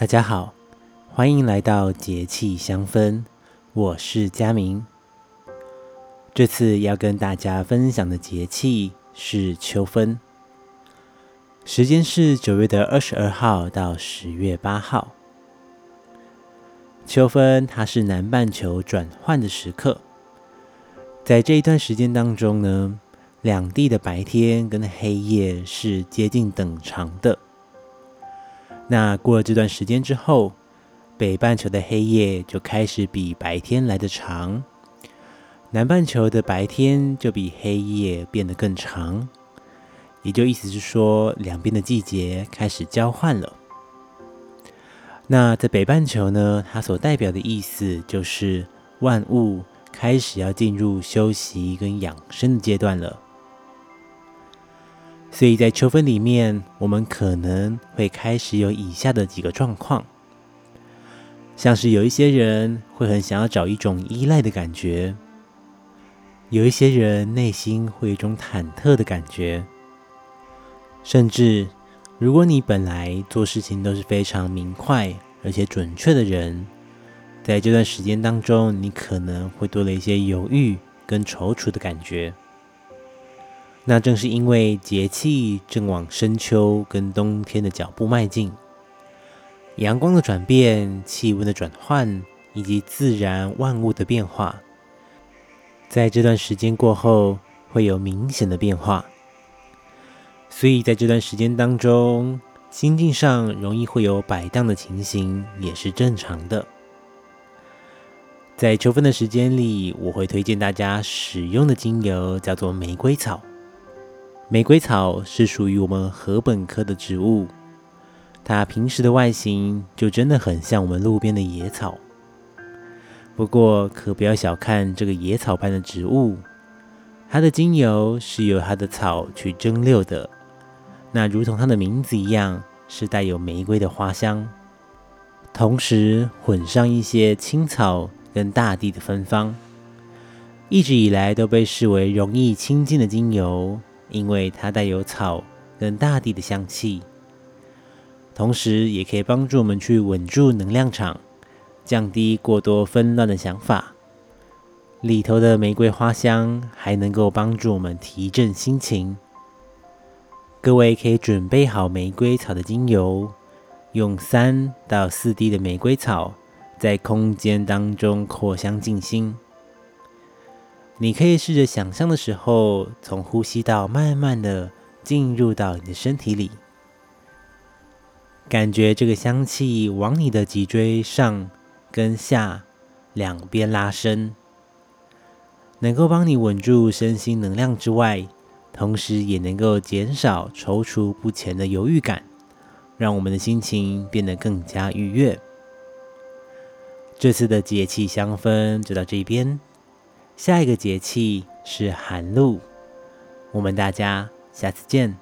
大家好，欢迎来到节气香氛，我是佳明。这次要跟大家分享的节气是秋分，时间是九月的二十二号到十月八号。秋分它是南半球转换的时刻，在这一段时间当中呢，两地的白天跟黑夜是接近等长的。那过了这段时间之后，北半球的黑夜就开始比白天来得长，南半球的白天就比黑夜变得更长，也就意思是说，两边的季节开始交换了。那在北半球呢，它所代表的意思就是万物开始要进入休息跟养生的阶段了。所以在秋分里面，我们可能会开始有以下的几个状况，像是有一些人会很想要找一种依赖的感觉，有一些人内心会有一种忐忑的感觉，甚至如果你本来做事情都是非常明快而且准确的人，在这段时间当中，你可能会多了一些犹豫跟踌躇的感觉。那正是因为节气正往深秋跟冬天的脚步迈进，阳光的转变、气温的转换以及自然万物的变化，在这段时间过后会有明显的变化。所以在这段时间当中，心境上容易会有摆荡的情形，也是正常的。在秋分的时间里，我会推荐大家使用的精油叫做玫瑰草。玫瑰草是属于我们禾本科的植物，它平时的外形就真的很像我们路边的野草。不过，可不要小看这个野草般的植物，它的精油是由它的草去蒸馏的。那如同它的名字一样，是带有玫瑰的花香，同时混上一些青草跟大地的芬芳，一直以来都被视为容易亲近的精油。因为它带有草跟大地的香气，同时也可以帮助我们去稳住能量场，降低过多纷乱的想法。里头的玫瑰花香还能够帮助我们提振心情。各位可以准备好玫瑰草的精油，用三到四滴的玫瑰草在空间当中扩香静心。你可以试着想象的时候，从呼吸道慢慢的进入到你的身体里，感觉这个香气往你的脊椎上跟下两边拉伸，能够帮你稳住身心能量之外，同时也能够减少踌躇不前的犹豫感，让我们的心情变得更加愉悦。这次的节气香氛就到这边。下一个节气是寒露，我们大家下次见。